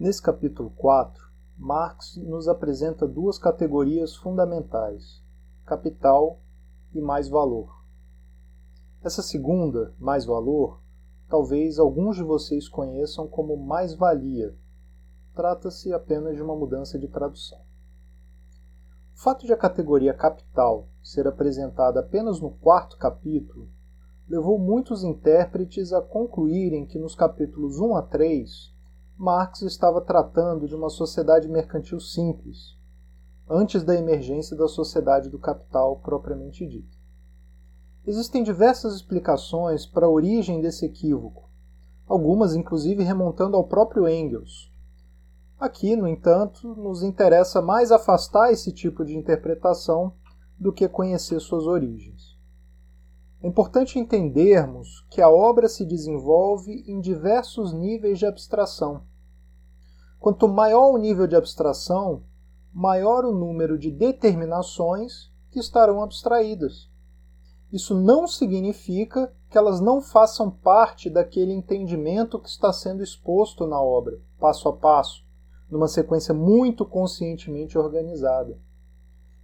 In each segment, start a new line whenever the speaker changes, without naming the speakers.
Nesse capítulo 4, Marx nos apresenta duas categorias fundamentais: capital e mais valor. Essa segunda, mais valor, talvez alguns de vocês conheçam como mais-valia. Trata-se apenas de uma mudança de tradução. O fato de a categoria capital ser apresentada apenas no quarto capítulo levou muitos intérpretes a concluírem que nos capítulos 1 a 3 Marx estava tratando de uma sociedade mercantil simples, antes da emergência da sociedade do capital propriamente dita. Existem diversas explicações para a origem desse equívoco, algumas inclusive remontando ao próprio Engels. Aqui, no entanto, nos interessa mais afastar esse tipo de interpretação do que conhecer suas origens. É importante entendermos que a obra se desenvolve em diversos níveis de abstração. Quanto maior o nível de abstração, maior o número de determinações que estarão abstraídas. Isso não significa que elas não façam parte daquele entendimento que está sendo exposto na obra, passo a passo, numa sequência muito conscientemente organizada.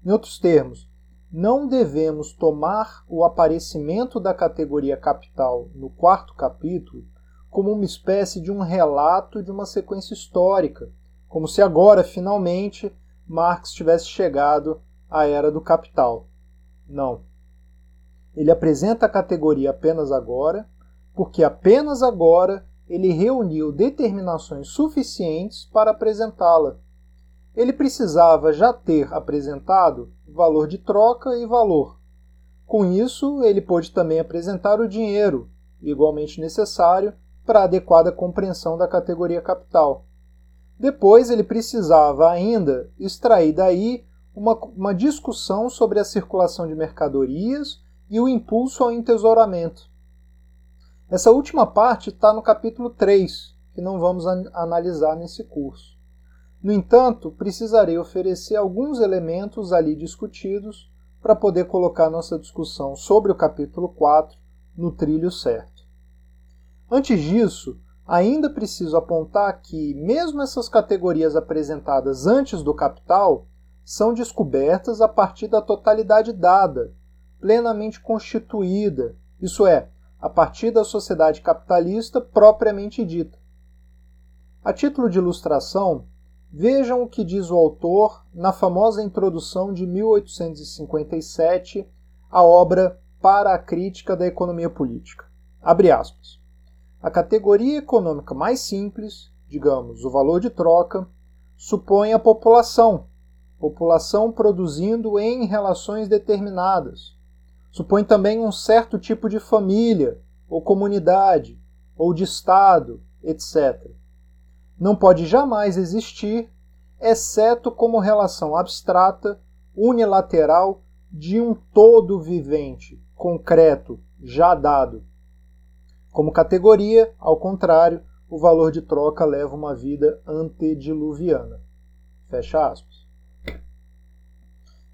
Em outros termos, não devemos tomar o aparecimento da categoria capital no quarto capítulo como uma espécie de um relato de uma sequência histórica, como se agora, finalmente, Marx tivesse chegado à era do capital. Não. Ele apresenta a categoria apenas agora, porque apenas agora ele reuniu determinações suficientes para apresentá-la. Ele precisava já ter apresentado valor de troca e valor. Com isso, ele pôde também apresentar o dinheiro, igualmente necessário para adequada compreensão da categoria capital. Depois, ele precisava ainda extrair daí uma, uma discussão sobre a circulação de mercadorias e o impulso ao entesouramento. Essa última parte está no capítulo 3, que não vamos an analisar nesse curso. No entanto, precisarei oferecer alguns elementos ali discutidos para poder colocar nossa discussão sobre o capítulo 4 no trilho certo. Antes disso, ainda preciso apontar que, mesmo essas categorias apresentadas antes do capital, são descobertas a partir da totalidade dada, plenamente constituída, isso é, a partir da sociedade capitalista propriamente dita. A título de ilustração, Vejam o que diz o autor na famosa introdução de 1857 à obra Para a Crítica da Economia Política. Abre aspas. A categoria econômica mais simples, digamos, o valor de troca, supõe a população, população produzindo em relações determinadas. Supõe também um certo tipo de família, ou comunidade, ou de Estado, etc não pode jamais existir, exceto como relação abstrata, unilateral de um todo vivente, concreto, já dado. Como categoria, ao contrário, o valor de troca leva uma vida antediluviana. Fecha aspas.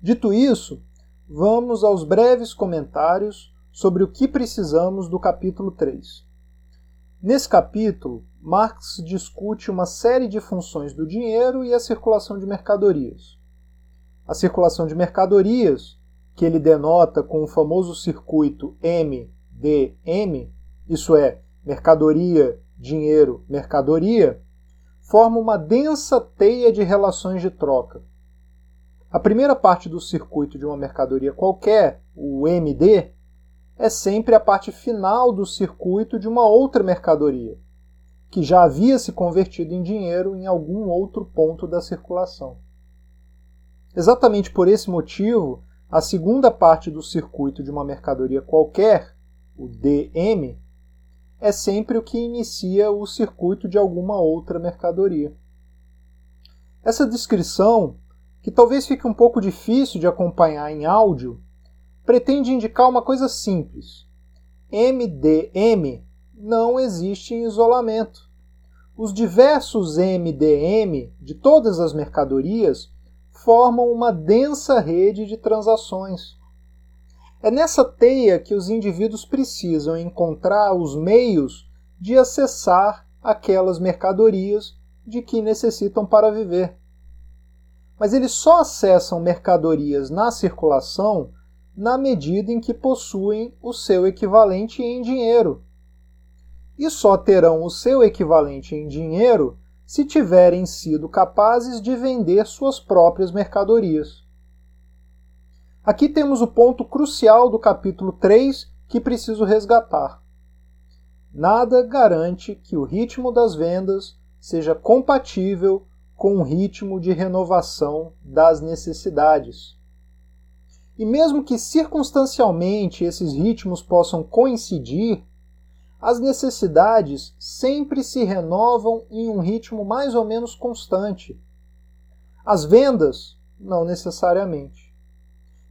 Dito isso, vamos aos breves comentários sobre o que precisamos do capítulo 3. Nesse capítulo, Marx discute uma série de funções do dinheiro e a circulação de mercadorias. A circulação de mercadorias, que ele denota com o famoso circuito MDM, isso é, mercadoria, dinheiro, mercadoria, forma uma densa teia de relações de troca. A primeira parte do circuito de uma mercadoria qualquer, o MD, é sempre a parte final do circuito de uma outra mercadoria que já havia se convertido em dinheiro em algum outro ponto da circulação. Exatamente por esse motivo, a segunda parte do circuito de uma mercadoria qualquer, o DM, é sempre o que inicia o circuito de alguma outra mercadoria. Essa descrição, que talvez fique um pouco difícil de acompanhar em áudio, pretende indicar uma coisa simples. MDM não existe em isolamento. Os diversos MDM de todas as mercadorias formam uma densa rede de transações. É nessa teia que os indivíduos precisam encontrar os meios de acessar aquelas mercadorias de que necessitam para viver. Mas eles só acessam mercadorias na circulação na medida em que possuem o seu equivalente em dinheiro. E só terão o seu equivalente em dinheiro se tiverem sido capazes de vender suas próprias mercadorias. Aqui temos o ponto crucial do capítulo 3 que preciso resgatar. Nada garante que o ritmo das vendas seja compatível com o ritmo de renovação das necessidades. E mesmo que circunstancialmente esses ritmos possam coincidir, as necessidades sempre se renovam em um ritmo mais ou menos constante. As vendas, não necessariamente.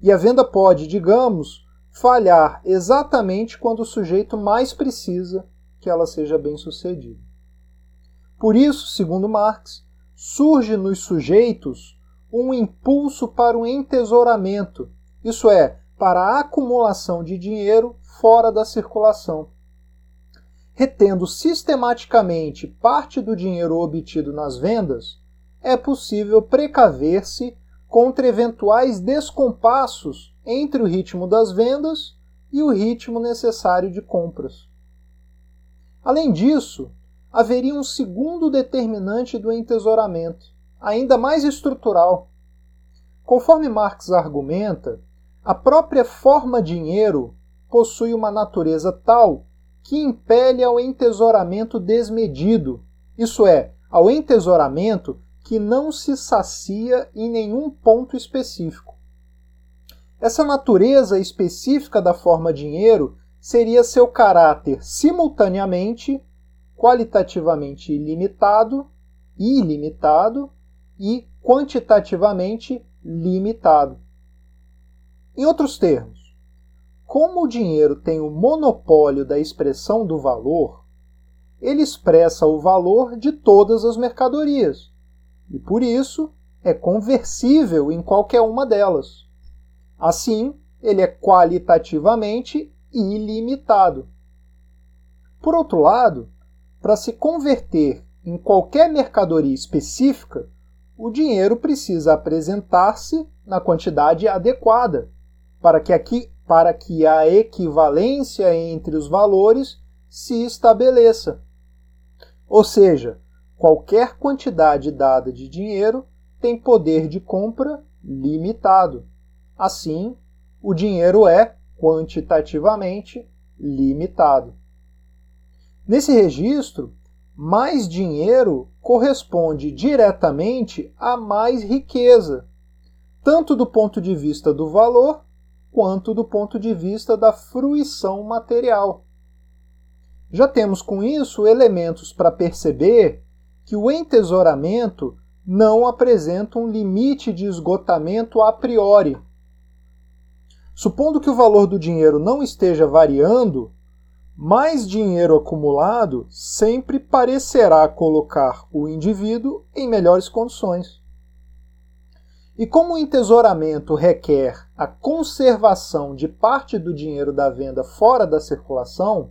E a venda pode, digamos, falhar exatamente quando o sujeito mais precisa que ela seja bem sucedida. Por isso, segundo Marx, surge nos sujeitos um impulso para o entesouramento, isso é, para a acumulação de dinheiro fora da circulação retendo sistematicamente parte do dinheiro obtido nas vendas, é possível precaver-se contra eventuais descompassos entre o ritmo das vendas e o ritmo necessário de compras. Além disso, haveria um segundo determinante do entesouramento, ainda mais estrutural. Conforme Marx argumenta, a própria forma dinheiro possui uma natureza tal que impele ao entesouramento desmedido, isso é, ao entesouramento que não se sacia em nenhum ponto específico. Essa natureza específica da forma dinheiro seria seu caráter simultaneamente, qualitativamente ilimitado, ilimitado e quantitativamente limitado. Em outros termos, como o dinheiro tem o monopólio da expressão do valor, ele expressa o valor de todas as mercadorias e, por isso, é conversível em qualquer uma delas. Assim, ele é qualitativamente ilimitado. Por outro lado, para se converter em qualquer mercadoria específica, o dinheiro precisa apresentar-se na quantidade adequada, para que aqui para que a equivalência entre os valores se estabeleça. Ou seja, qualquer quantidade dada de dinheiro tem poder de compra limitado. Assim, o dinheiro é quantitativamente limitado. Nesse registro, mais dinheiro corresponde diretamente a mais riqueza, tanto do ponto de vista do valor quanto do ponto de vista da fruição material. Já temos com isso elementos para perceber que o entesouramento não apresenta um limite de esgotamento a priori. Supondo que o valor do dinheiro não esteja variando, mais dinheiro acumulado sempre parecerá colocar o indivíduo em melhores condições. E como o entesouramento requer a conservação de parte do dinheiro da venda fora da circulação,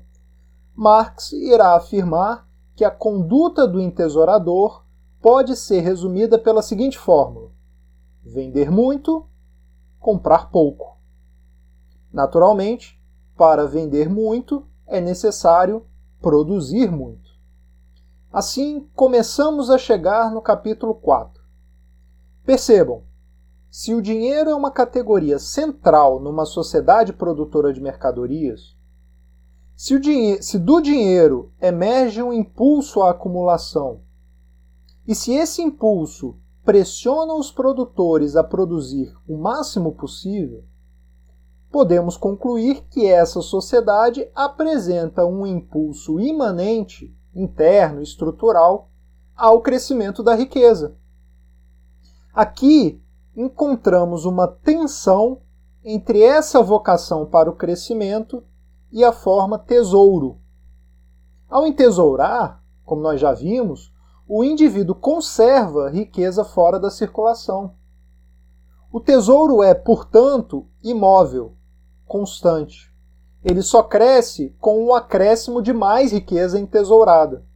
Marx irá afirmar que a conduta do entesourador pode ser resumida pela seguinte fórmula: vender muito, comprar pouco. Naturalmente, para vender muito é necessário produzir muito. Assim, começamos a chegar no capítulo 4. Percebam, se o dinheiro é uma categoria central numa sociedade produtora de mercadorias, se, o se do dinheiro emerge um impulso à acumulação, e se esse impulso pressiona os produtores a produzir o máximo possível, podemos concluir que essa sociedade apresenta um impulso imanente, interno, estrutural, ao crescimento da riqueza. Aqui encontramos uma tensão entre essa vocação para o crescimento e a forma tesouro. Ao entesourar, como nós já vimos, o indivíduo conserva riqueza fora da circulação. O tesouro é, portanto, imóvel, constante. Ele só cresce com o acréscimo de mais riqueza entesourada.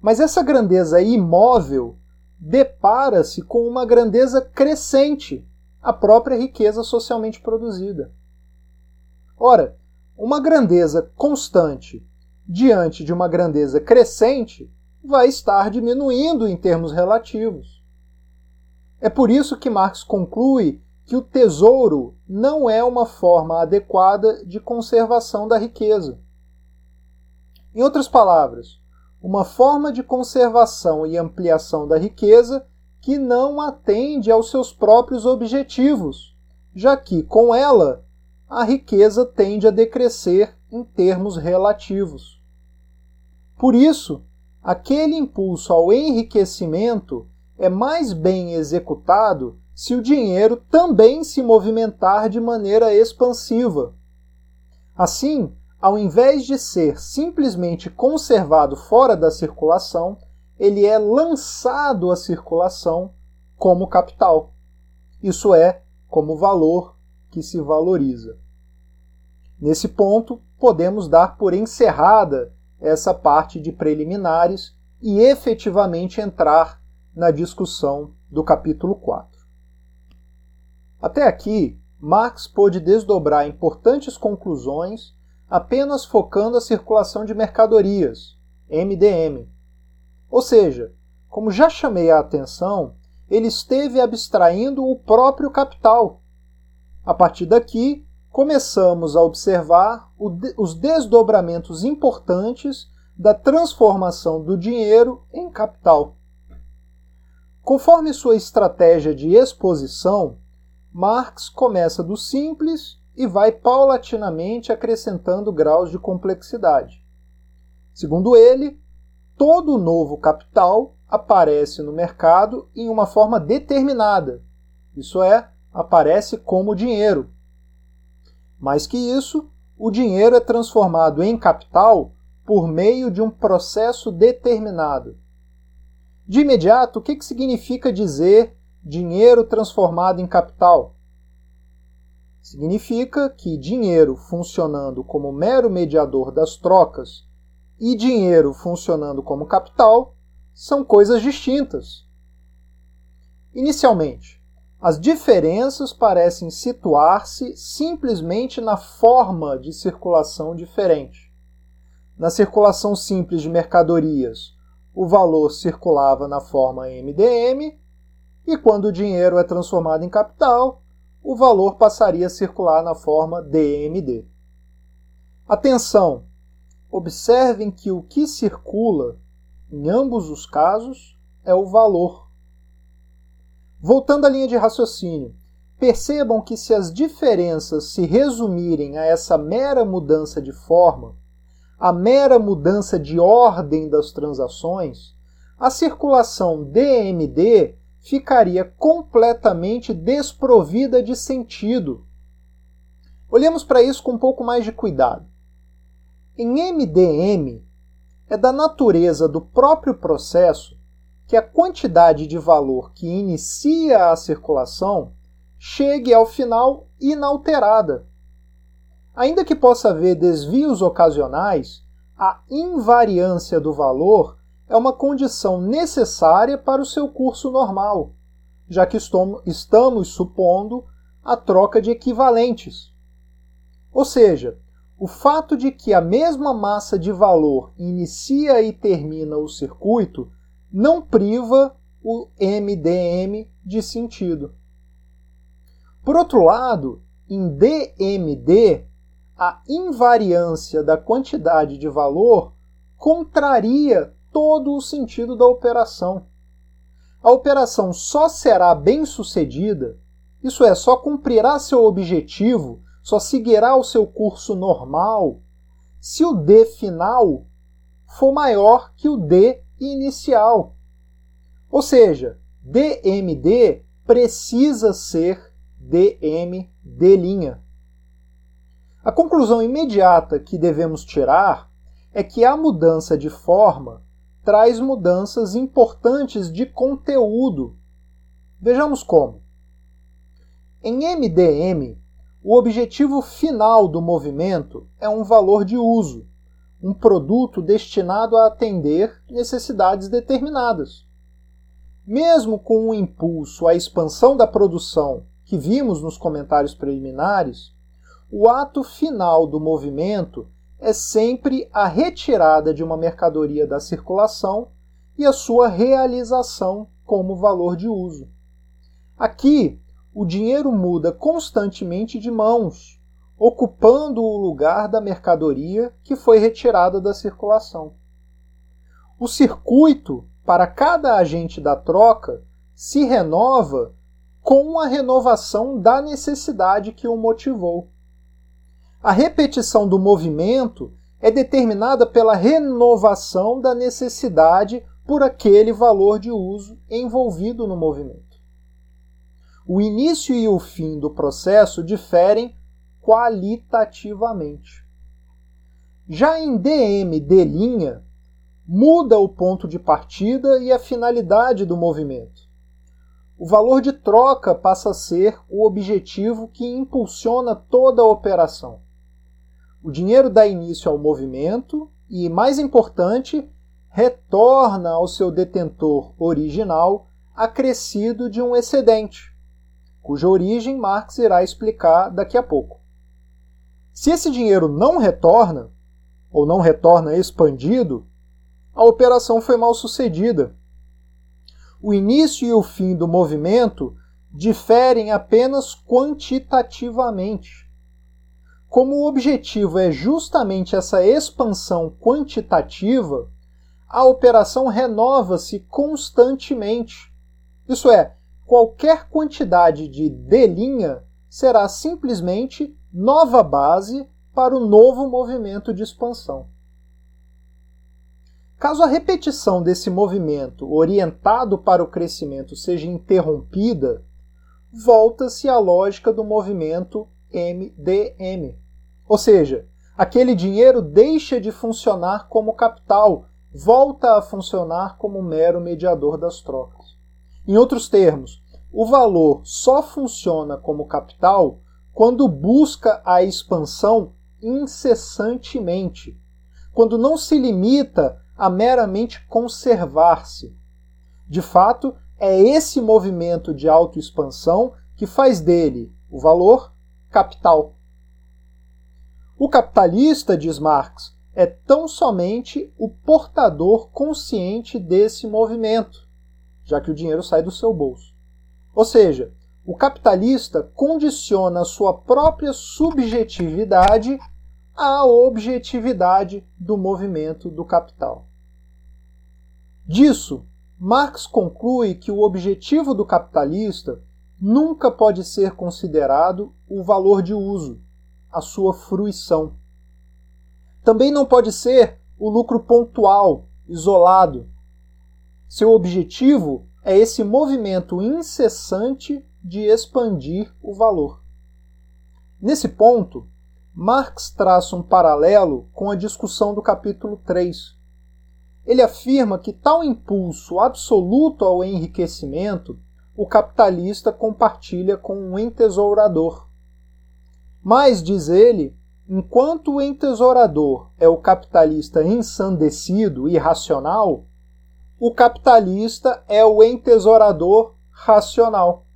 Mas essa grandeza imóvel depara-se com uma grandeza crescente, a própria riqueza socialmente produzida. Ora, uma grandeza constante diante de uma grandeza crescente vai estar diminuindo em termos relativos. É por isso que Marx conclui que o tesouro não é uma forma adequada de conservação da riqueza. Em outras palavras, uma forma de conservação e ampliação da riqueza que não atende aos seus próprios objetivos, já que, com ela, a riqueza tende a decrescer em termos relativos. Por isso, aquele impulso ao enriquecimento é mais bem executado se o dinheiro também se movimentar de maneira expansiva. Assim, ao invés de ser simplesmente conservado fora da circulação, ele é lançado à circulação como capital. Isso é, como valor que se valoriza. Nesse ponto, podemos dar por encerrada essa parte de preliminares e efetivamente entrar na discussão do capítulo 4. Até aqui, Marx pôde desdobrar importantes conclusões apenas focando a circulação de mercadorias, MDM. Ou seja, como já chamei a atenção, ele esteve abstraindo o próprio capital. A partir daqui, começamos a observar os desdobramentos importantes da transformação do dinheiro em capital. Conforme sua estratégia de exposição, Marx começa do simples e vai paulatinamente acrescentando graus de complexidade. Segundo ele, todo novo capital aparece no mercado em uma forma determinada, isso é, aparece como dinheiro. Mais que isso, o dinheiro é transformado em capital por meio de um processo determinado. De imediato, o que significa dizer dinheiro transformado em capital? Significa que dinheiro funcionando como mero mediador das trocas e dinheiro funcionando como capital são coisas distintas. Inicialmente, as diferenças parecem situar-se simplesmente na forma de circulação diferente. Na circulação simples de mercadorias, o valor circulava na forma MDM, e quando o dinheiro é transformado em capital, o valor passaria a circular na forma DMD. Atenção! Observem que o que circula em ambos os casos é o valor. Voltando à linha de raciocínio, percebam que se as diferenças se resumirem a essa mera mudança de forma, a mera mudança de ordem das transações, a circulação DMD ficaria completamente desprovida de sentido. Olhemos para isso com um pouco mais de cuidado. Em MDM, é da natureza do próprio processo que a quantidade de valor que inicia a circulação chegue ao final inalterada. Ainda que possa haver desvios ocasionais, a invariância do valor é uma condição necessária para o seu curso normal, já que estamos supondo a troca de equivalentes. Ou seja, o fato de que a mesma massa de valor inicia e termina o circuito não priva o MDM de sentido. Por outro lado, em DMD, a invariância da quantidade de valor contraria todo o sentido da operação. A operação só será bem sucedida, isso é, só cumprirá seu objetivo, só seguirá o seu curso normal, se o D final for maior que o D inicial. Ou seja, DMD precisa ser DMD'. A conclusão imediata que devemos tirar é que a mudança de forma traz mudanças importantes de conteúdo. Vejamos como. Em MDM, o objetivo final do movimento é um valor de uso, um produto destinado a atender necessidades determinadas. Mesmo com o impulso à expansão da produção que vimos nos comentários preliminares, o ato final do movimento é sempre a retirada de uma mercadoria da circulação e a sua realização como valor de uso. Aqui, o dinheiro muda constantemente de mãos, ocupando o lugar da mercadoria que foi retirada da circulação. O circuito para cada agente da troca se renova com a renovação da necessidade que o motivou. A repetição do movimento é determinada pela renovação da necessidade por aquele valor de uso envolvido no movimento. O início e o fim do processo diferem qualitativamente. Já em DM D', muda o ponto de partida e a finalidade do movimento. O valor de troca passa a ser o objetivo que impulsiona toda a operação. O dinheiro dá início ao movimento e, mais importante, retorna ao seu detentor original acrescido de um excedente, cuja origem Marx irá explicar daqui a pouco. Se esse dinheiro não retorna, ou não retorna expandido, a operação foi mal sucedida. O início e o fim do movimento diferem apenas quantitativamente. Como o objetivo é justamente essa expansão quantitativa, a operação renova-se constantemente. Isso é, qualquer quantidade de D' será simplesmente nova base para o novo movimento de expansão. Caso a repetição desse movimento orientado para o crescimento seja interrompida, volta-se à lógica do movimento MDM. Ou seja, aquele dinheiro deixa de funcionar como capital, volta a funcionar como mero mediador das trocas. Em outros termos, o valor só funciona como capital quando busca a expansão incessantemente, quando não se limita a meramente conservar-se. De fato, é esse movimento de autoexpansão que faz dele o valor capital. O capitalista, diz Marx, é tão somente o portador consciente desse movimento, já que o dinheiro sai do seu bolso. Ou seja, o capitalista condiciona sua própria subjetividade à objetividade do movimento do capital. Disso, Marx conclui que o objetivo do capitalista nunca pode ser considerado o valor de uso, a sua fruição. Também não pode ser o lucro pontual, isolado. Seu objetivo é esse movimento incessante de expandir o valor. Nesse ponto, Marx traça um paralelo com a discussão do capítulo 3. Ele afirma que tal impulso absoluto ao enriquecimento o capitalista compartilha com um entesourador. Mas, diz ele, enquanto o entesourador é o capitalista ensandecido e irracional, o capitalista é o entesourador racional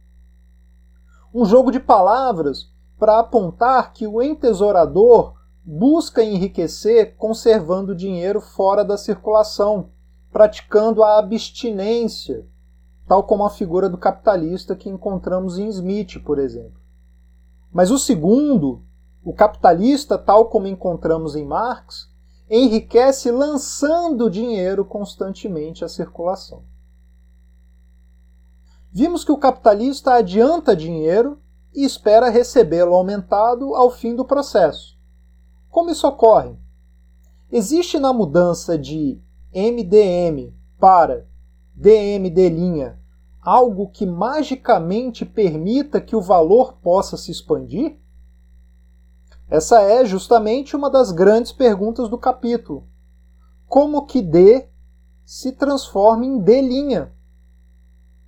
um jogo de palavras para apontar que o entesourador busca enriquecer conservando dinheiro fora da circulação, praticando a abstinência, tal como a figura do capitalista que encontramos em Smith, por exemplo. Mas o segundo, o capitalista, tal como encontramos em Marx, enriquece lançando dinheiro constantemente à circulação. Vimos que o capitalista adianta dinheiro e espera recebê-lo aumentado ao fim do processo. Como isso ocorre? Existe na mudança de MDM para DMD' algo que magicamente permita que o valor possa se expandir? Essa é justamente uma das grandes perguntas do capítulo. Como que D se transforma em D'?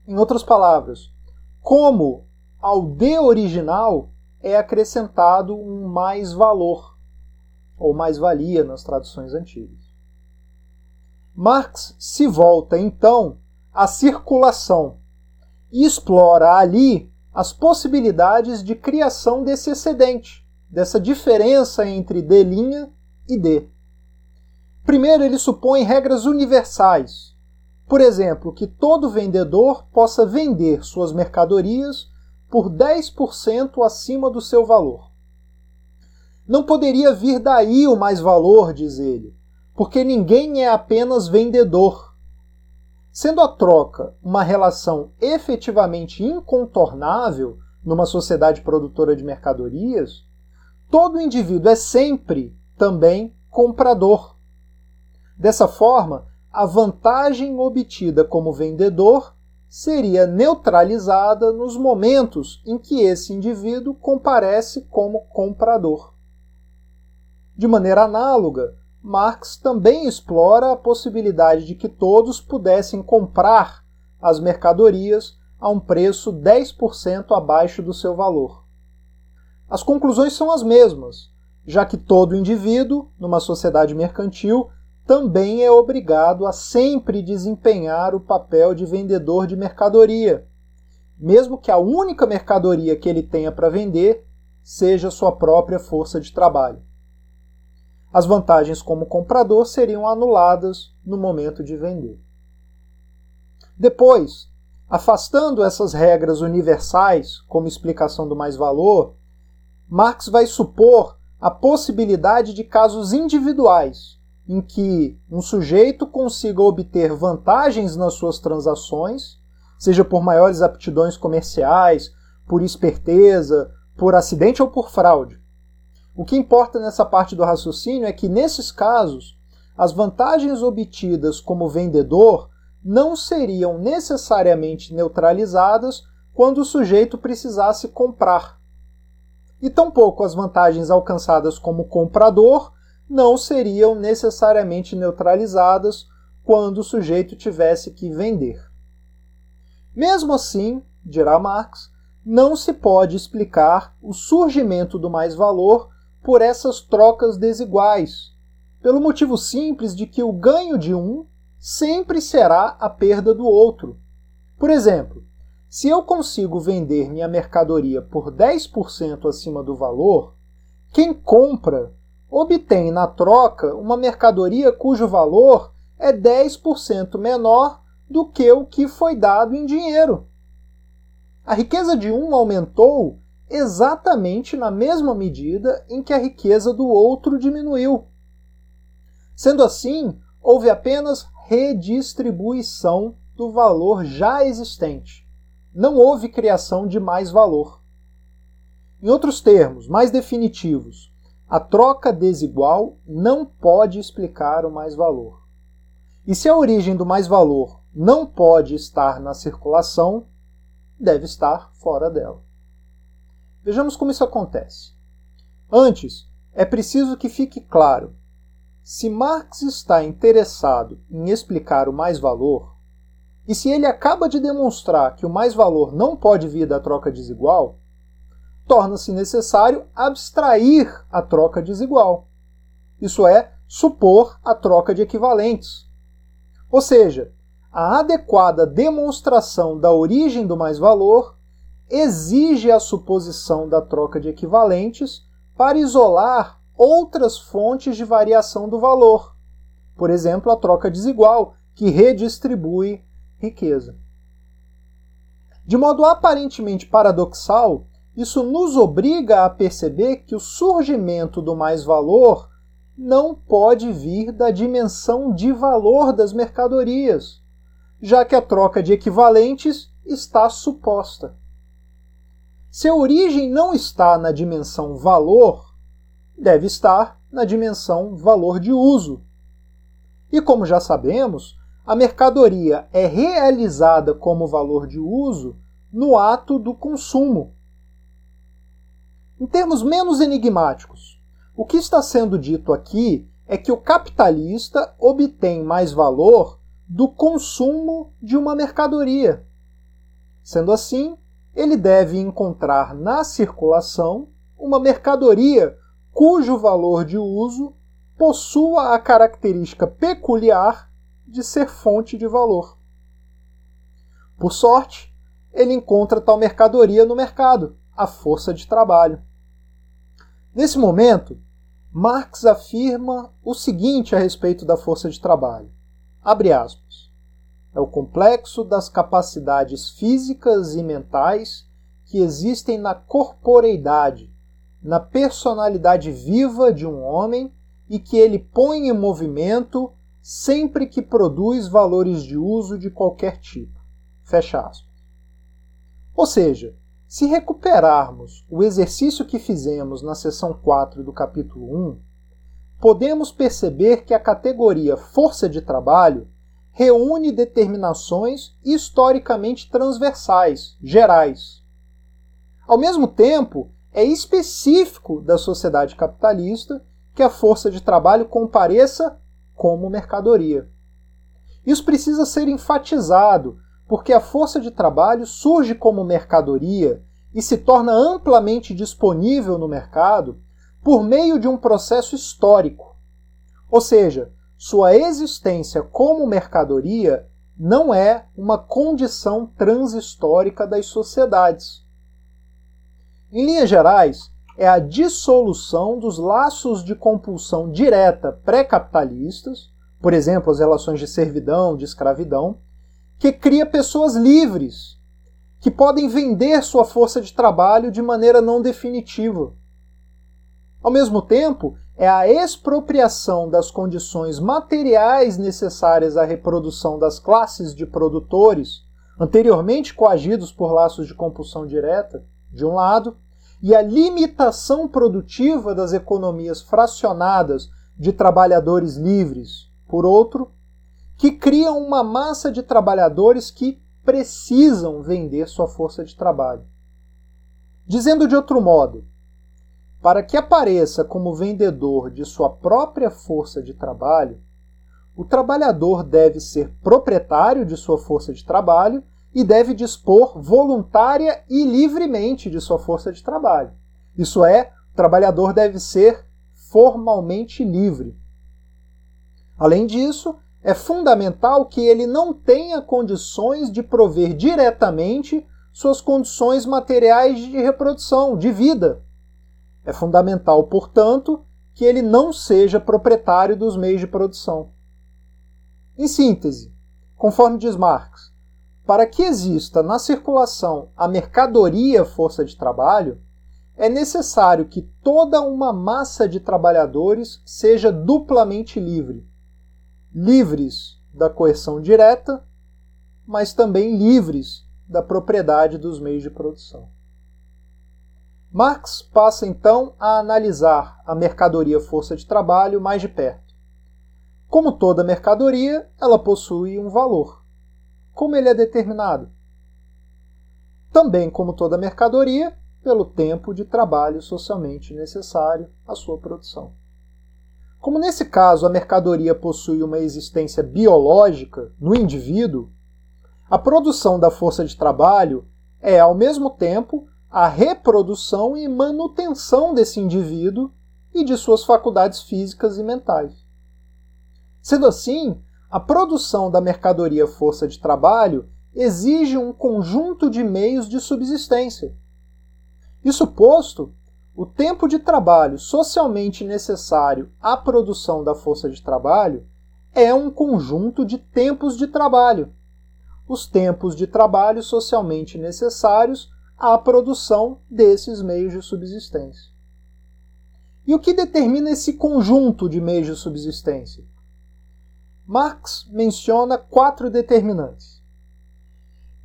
Em outras palavras, como ao D original é acrescentado um mais valor. ou mais-valia nas traduções antigas. Marx se volta então à circulação e explora ali as possibilidades de criação desse excedente, dessa diferença entre D' e D. Primeiro, ele supõe regras universais. Por exemplo, que todo vendedor possa vender suas mercadorias por 10% acima do seu valor. Não poderia vir daí o mais valor, diz ele, porque ninguém é apenas vendedor. Sendo a troca uma relação efetivamente incontornável numa sociedade produtora de mercadorias, todo indivíduo é sempre também comprador. Dessa forma, a vantagem obtida como vendedor seria neutralizada nos momentos em que esse indivíduo comparece como comprador. De maneira análoga, Marx também explora a possibilidade de que todos pudessem comprar as mercadorias a um preço 10% abaixo do seu valor. As conclusões são as mesmas, já que todo indivíduo, numa sociedade mercantil, também é obrigado a sempre desempenhar o papel de vendedor de mercadoria, mesmo que a única mercadoria que ele tenha para vender seja sua própria força de trabalho as vantagens como comprador seriam anuladas no momento de vender. Depois, afastando essas regras universais como explicação do mais-valor, Marx vai supor a possibilidade de casos individuais em que um sujeito consiga obter vantagens nas suas transações, seja por maiores aptidões comerciais, por esperteza, por acidente ou por fraude, o que importa nessa parte do raciocínio é que, nesses casos, as vantagens obtidas como vendedor não seriam necessariamente neutralizadas quando o sujeito precisasse comprar. E tampouco as vantagens alcançadas como comprador não seriam necessariamente neutralizadas quando o sujeito tivesse que vender. Mesmo assim, dirá Marx, não se pode explicar o surgimento do mais-valor por essas trocas desiguais, pelo motivo simples de que o ganho de um sempre será a perda do outro. Por exemplo, se eu consigo vender minha mercadoria por 10% acima do valor, quem compra obtém na troca uma mercadoria cujo valor é 10% menor do que o que foi dado em dinheiro. A riqueza de um aumentou exatamente na mesma medida em que a riqueza do outro diminuiu. Sendo assim, houve apenas redistribuição do valor já existente. Não houve criação de mais valor. Em outros termos, mais definitivos, a troca desigual não pode explicar o mais valor. E se a origem do mais valor não pode estar na circulação, deve estar fora dela. Vejamos como isso acontece. Antes, é preciso que fique claro: se Marx está interessado em explicar o mais-valor, e se ele acaba de demonstrar que o mais-valor não pode vir da troca desigual, torna-se necessário abstrair a troca desigual. Isso é, supor a troca de equivalentes. Ou seja, a adequada demonstração da origem do mais-valor exige a suposição da troca de equivalentes para isolar outras fontes de variação do valor, por exemplo, a troca desigual, que redistribui riqueza. De modo aparentemente paradoxal, isso nos obriga a perceber que o surgimento do mais-valor não pode vir da dimensão de valor das mercadorias, já que a troca de equivalentes está suposta. Se a origem não está na dimensão valor, deve estar na dimensão valor de uso. E como já sabemos, a mercadoria é realizada como valor de uso no ato do consumo. Em termos menos enigmáticos, o que está sendo dito aqui é que o capitalista obtém mais valor do consumo de uma mercadoria. Sendo assim, ele deve encontrar na circulação uma mercadoria cujo valor de uso possua a característica peculiar de ser fonte de valor. Por sorte, ele encontra tal mercadoria no mercado, a força de trabalho. Nesse momento, Marx afirma o seguinte a respeito da força de trabalho. Abre aspas. É o complexo das capacidades físicas e mentais que existem na corporeidade, na personalidade viva de um homem e que ele põe em movimento sempre que produz valores de uso de qualquer tipo. Fecha aspas. Ou seja, se recuperarmos o exercício que fizemos na seção 4 do capítulo 1, podemos perceber que a categoria força de trabalho reúne determinações historicamente transversais, gerais. Ao mesmo tempo, é específico da sociedade capitalista que a força de trabalho compareça como mercadoria. Isso precisa ser enfatizado, porque a força de trabalho surge como mercadoria e se torna amplamente disponível no mercado por meio de um processo histórico. Ou seja, sua existência como mercadoria não é uma condição transhistórica das sociedades. Em linhas gerais, é a dissolução dos laços de compulsão direta pré-capitalistas, por exemplo, as relações de servidão, de escravidão, que cria pessoas livres, que podem vender sua força de trabalho de maneira não definitiva. Ao mesmo tempo, é a expropriação das condições materiais necessárias à reprodução das classes de produtores, anteriormente coagidos por laços de compulsão direta, de um lado, e a limitação produtiva das economias fracionadas de trabalhadores livres, por outro, que criam uma massa de trabalhadores que precisam vender sua força de trabalho. Dizendo de outro modo, para que apareça como vendedor de sua própria força de trabalho, o trabalhador deve ser proprietário de sua força de trabalho e deve dispor voluntária e livremente de sua força de trabalho. Isso é, o trabalhador deve ser formalmente livre. Além disso, é fundamental que ele não tenha condições de prover diretamente suas condições materiais de reprodução, de vida. É fundamental, portanto, que ele não seja proprietário dos meios de produção. Em síntese, conforme diz Marx, para que exista na circulação a mercadoria força de trabalho, é necessário que toda uma massa de trabalhadores seja duplamente livre. Livres da coerção direta, mas também livres da propriedade dos meios de produção. Marx passa então a analisar a mercadoria força de trabalho mais de perto. Como toda mercadoria, ela possui um valor. Como ele é determinado? Também, como toda mercadoria, pelo tempo de trabalho socialmente necessário à sua produção. Como nesse caso a mercadoria possui uma existência biológica no indivíduo, a produção da força de trabalho é, ao mesmo tempo, a reprodução e manutenção desse indivíduo e de suas faculdades físicas e mentais. Sendo assim, a produção da mercadoria força de trabalho exige um conjunto de meios de subsistência. Isso posto, o tempo de trabalho socialmente necessário à produção da força de trabalho é um conjunto de tempos de trabalho. Os tempos de trabalho socialmente necessários à produção desses meios de subsistência. E o que determina esse conjunto de meios de subsistência? Marx menciona quatro determinantes.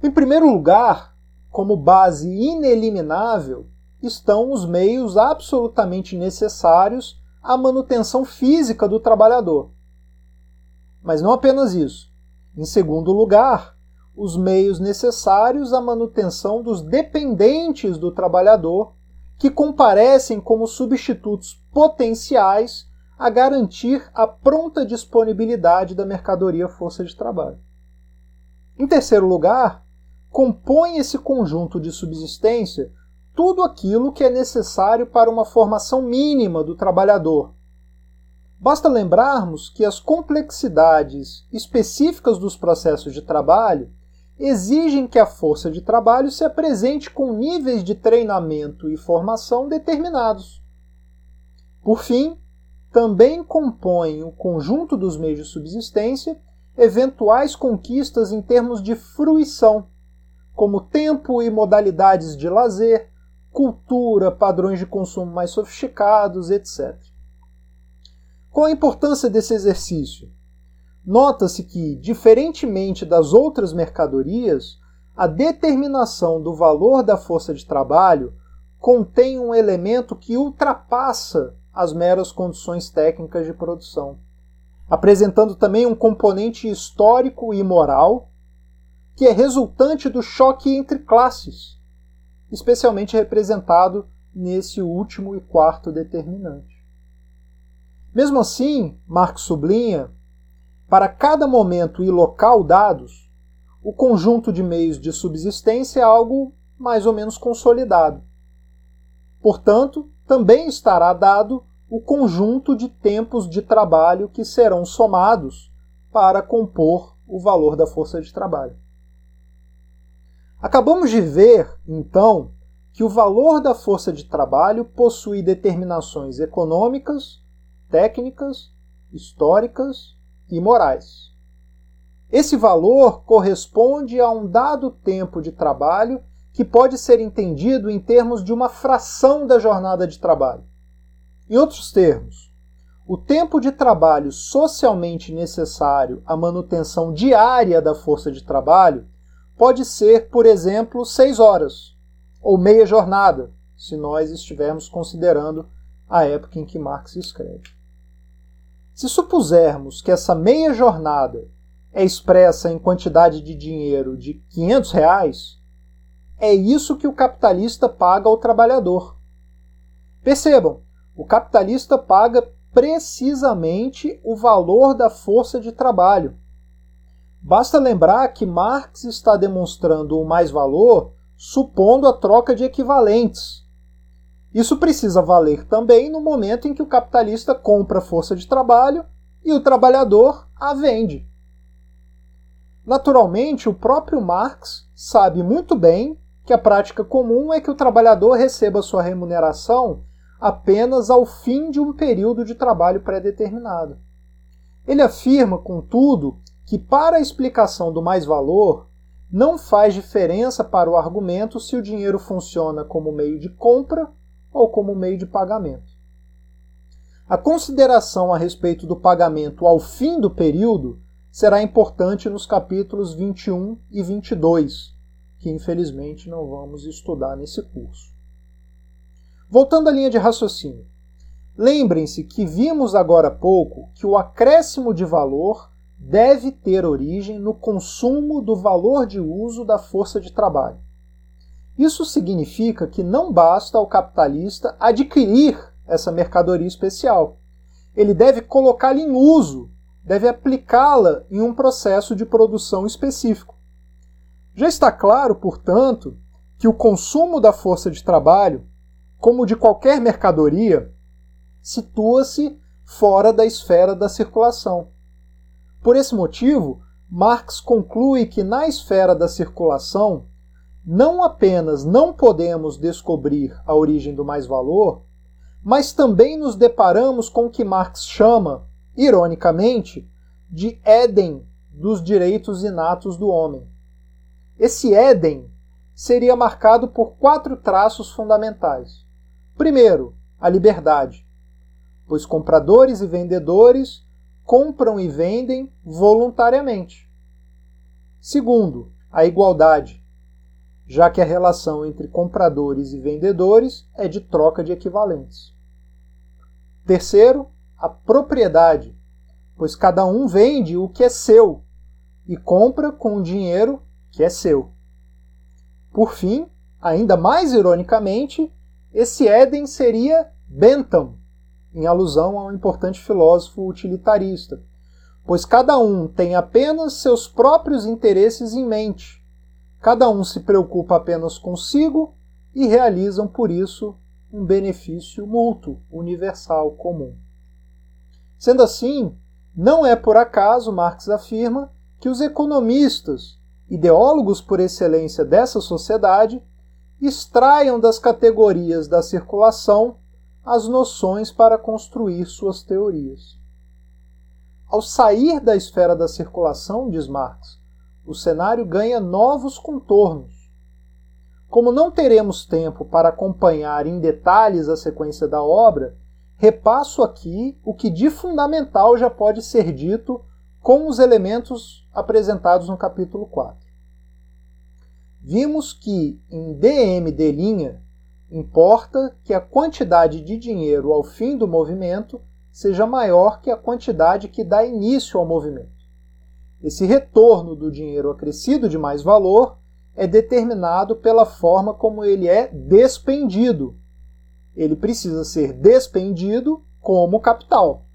Em primeiro lugar, como base ineliminável, estão os meios absolutamente necessários à manutenção física do trabalhador. Mas não apenas isso. Em segundo lugar, os meios necessários à manutenção dos dependentes do trabalhador, que comparecem como substitutos potenciais a garantir a pronta disponibilidade da mercadoria força de trabalho. Em terceiro lugar, compõe esse conjunto de subsistência tudo aquilo que é necessário para uma formação mínima do trabalhador. Basta lembrarmos que as complexidades específicas dos processos de trabalho exigem que a força de trabalho se apresente com níveis de treinamento e formação determinados. Por fim, também compõem o conjunto dos meios de subsistência eventuais conquistas em termos de fruição, como tempo e modalidades de lazer, cultura, padrões de consumo mais sofisticados, etc. Qual a importância desse exercício? Nota-se que, diferentemente das outras mercadorias, a determinação do valor da força de trabalho contém um elemento que ultrapassa as meras condições técnicas de produção, apresentando também um componente histórico e moral que é resultante do choque entre classes, especialmente representado nesse último e quarto determinante. Mesmo assim, Marx sublinha, para cada momento e local dados, o conjunto de meios de subsistência é algo mais ou menos consolidado. Portanto, também estará dado o conjunto de tempos de trabalho que serão somados para compor o valor da força de trabalho. Acabamos de ver, então, que o valor da força de trabalho possui determinações econômicas, técnicas, históricas e morais. Esse valor corresponde a um dado tempo de trabalho que pode ser entendido em termos de uma fração da jornada de trabalho. Em outros termos, o tempo de trabalho socialmente necessário à manutenção diária da força de trabalho pode ser, por exemplo, seis horas, ou meia jornada, se nós estivermos considerando a época em que Marx escreve. Se supusermos que essa meia jornada é expressa em quantidade de dinheiro de 500 reais, é isso que o capitalista paga ao trabalhador. Percebam, o capitalista paga precisamente o valor da força de trabalho, Basta lembrar que Marx está demonstrando o mais-valor supondo a troca de equivalentes. Isso precisa valer também no momento em que o capitalista compra força de trabalho e o trabalhador a vende. Naturalmente, o próprio Marx sabe muito bem que a prática comum é que o trabalhador receba sua remuneração apenas ao fim de um período de trabalho pré-determinado. Ele afirma, contudo, que para a explicação do mais-valor não faz diferença para o argumento se o dinheiro funciona como meio de compra ou como meio de pagamento. A consideração a respeito do pagamento ao fim do período será importante nos capítulos 21 e 22, que infelizmente não vamos estudar nesse curso. Voltando à linha de raciocínio. Lembrem-se que vimos agora há pouco que o acréscimo de valor deve ter origem no consumo do valor de uso da força de trabalho. Isso significa que não basta ao capitalista adquirir essa mercadoria especial. Ele deve colocá-la em uso, deve aplicá-la em um processo de produção específico. Já está claro, portanto, que o consumo da força de trabalho, como de qualquer mercadoria, situa-se fora da esfera da circulação. Por esse motivo, Marx conclui que na esfera da circulação, não apenas não podemos descobrir a origem do mais-valor, mas também nos deparamos com o que Marx chama, ironicamente, de Éden dos direitos inatos do homem. Esse Éden seria marcado por quatro traços fundamentais. Primeiro, a liberdade, pois compradores e vendedores compram e vendem voluntariamente. Segundo, a igualdade, já que a relação entre compradores e vendedores é de troca de equivalentes. Terceiro, a propriedade, pois cada um vende o que é seu e compra com o dinheiro que é seu. Por fim, ainda mais ironicamente, esse Éden seria Bentham, em alusão a um importante filósofo utilitarista, pois cada um tem apenas seus próprios interesses em mente. Cada um se preocupa apenas consigo e realizam, por isso, um benefício mútuo, universal, comum. Sendo assim, não é por acaso, Marx afirma, que os economistas, ideólogos por excelência dessa sociedade, extraiam das categorias da circulação as noções para construir suas teorias. Ao sair da esfera da circulação, diz Marx, o cenário ganha novos contornos. Como não teremos tempo para acompanhar em detalhes a sequência da obra, repasso aqui o que de fundamental já pode ser dito com os elementos apresentados no capítulo 4. Vimos que em DMD', importa que a quantidade de dinheiro ao fim do movimento seja maior que a quantidade que dá início ao movimento. Esse retorno do dinheiro acrescido de mais valor é determinado pela forma como ele é despendido. Ele precisa ser despendido como capital.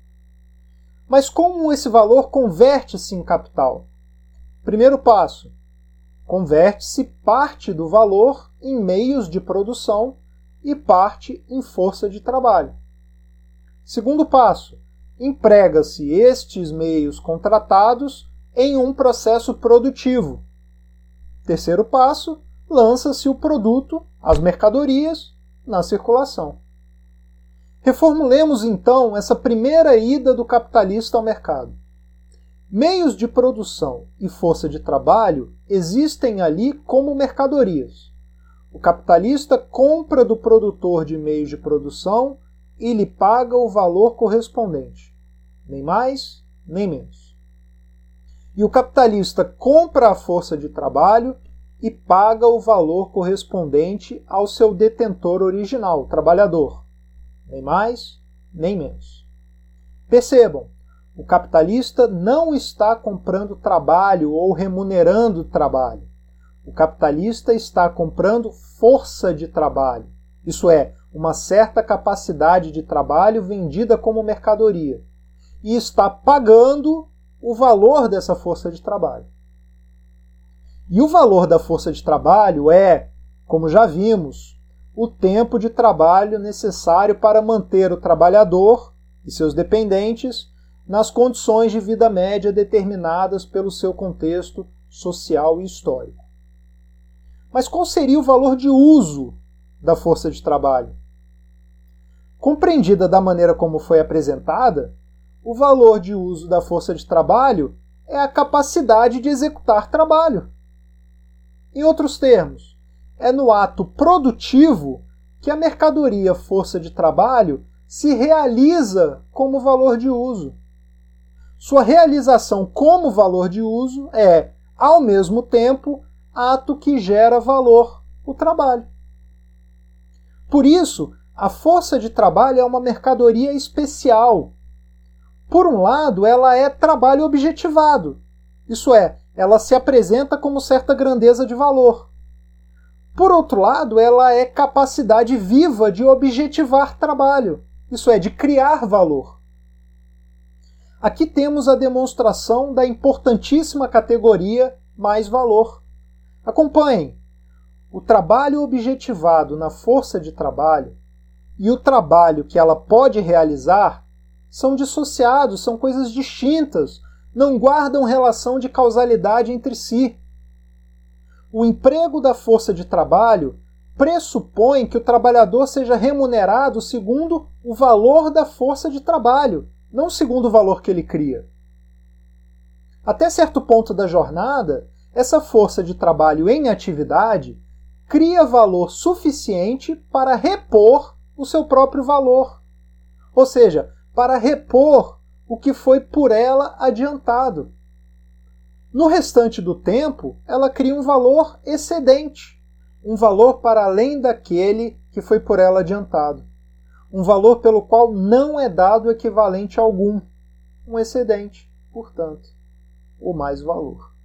Mas como esse valor converte-se em capital? Primeiro passo: converte-se parte do valor em meios de produção e parte em força de trabalho. Segundo passo: emprega-se estes meios contratados em um processo produtivo. Terceiro passo: lança-se o produto, as mercadorias, na circulação. Reformulemos então essa primeira ida do capitalista ao mercado. Meios de produção e força de trabalho existem ali como mercadorias. O capitalista compra do produtor de meios de produção e lhe paga o valor correspondente, nem mais, nem menos. E o capitalista compra a força de trabalho e paga o valor correspondente ao seu detentor original, o trabalhador, nem mais, nem menos. Percebam, o capitalista não está comprando trabalho ou remunerando trabalho. O capitalista está comprando força de trabalho, isso é, uma certa capacidade de trabalho vendida como mercadoria, e está pagando o valor dessa força de trabalho. E o valor da força de trabalho é, como já vimos, o tempo de trabalho necessário para manter o trabalhador e seus dependentes nas condições de vida média determinadas pelo seu contexto social e histórico. Mas qual seria o valor de uso da força de trabalho? Compreendida da maneira como foi apresentada, o valor de uso da força de trabalho é a capacidade de executar trabalho. Em outros termos, é no ato produtivo que a mercadoria força de trabalho se realiza como valor de uso. Sua realização como valor de uso é, ao mesmo tempo, ato que gera valor, o trabalho. Por isso, a força de trabalho é uma mercadoria especial. Por um lado, ela é trabalho objetivado, isso é, ela se apresenta como certa grandeza de valor. Por outro lado, ela é capacidade viva de objetivar trabalho, isso é, de criar valor. Aqui temos a demonstração da importantíssima categoria mais valor. Acompanhem. O trabalho objetivado na força de trabalho e o trabalho que ela pode realizar são dissociados, são coisas distintas, não guardam relação de causalidade entre si. O emprego da força de trabalho pressupõe que o trabalhador seja remunerado segundo o valor da força de trabalho, não segundo o valor que ele cria. Até certo ponto da jornada, essa força de trabalho em atividade cria valor suficiente para repor o seu próprio valor. Ou seja, para repor o que foi por ela adiantado. No restante do tempo, ela cria um valor excedente, um valor para além daquele que foi por ela adiantado, um valor pelo qual não é dado equivalente algum, um excedente, portanto, o mais valor.